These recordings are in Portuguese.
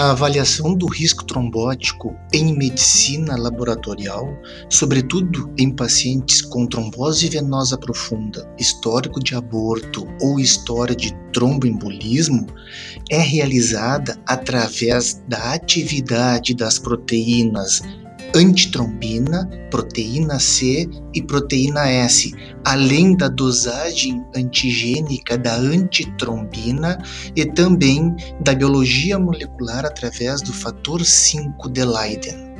A avaliação do risco trombótico em medicina laboratorial, sobretudo em pacientes com trombose venosa profunda, histórico de aborto ou história de tromboembolismo, é realizada através da atividade das proteínas antitrombina, proteína C e proteína S, além da dosagem antigênica da antitrombina e também da biologia molecular através do fator 5 de Leiden.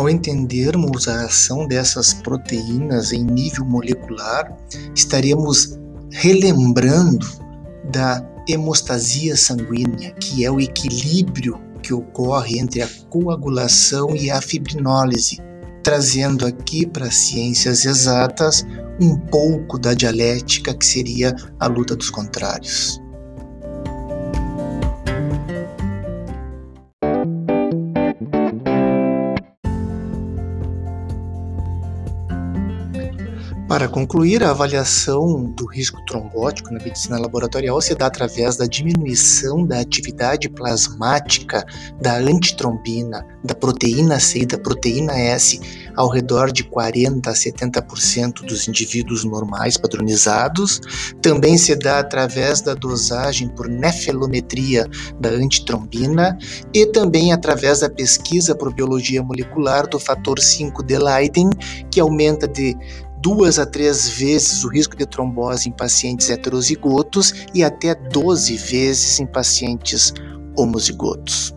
Ao entendermos a ação dessas proteínas em nível molecular, estaremos relembrando da hemostasia sanguínea, que é o equilíbrio que ocorre entre a coagulação e a fibrinólise, trazendo aqui para ciências exatas um pouco da dialética que seria a luta dos contrários. Para concluir, a avaliação do risco trombótico na medicina laboratorial se dá através da diminuição da atividade plasmática da antitrombina, da proteína C e da proteína S ao redor de 40 a 70% dos indivíduos normais padronizados. Também se dá através da dosagem por nefelometria da antitrombina e também através da pesquisa por biologia molecular do fator 5 de Leiden, que aumenta de duas a três vezes o risco de trombose em pacientes heterozigotos e até 12 vezes em pacientes homozigotos.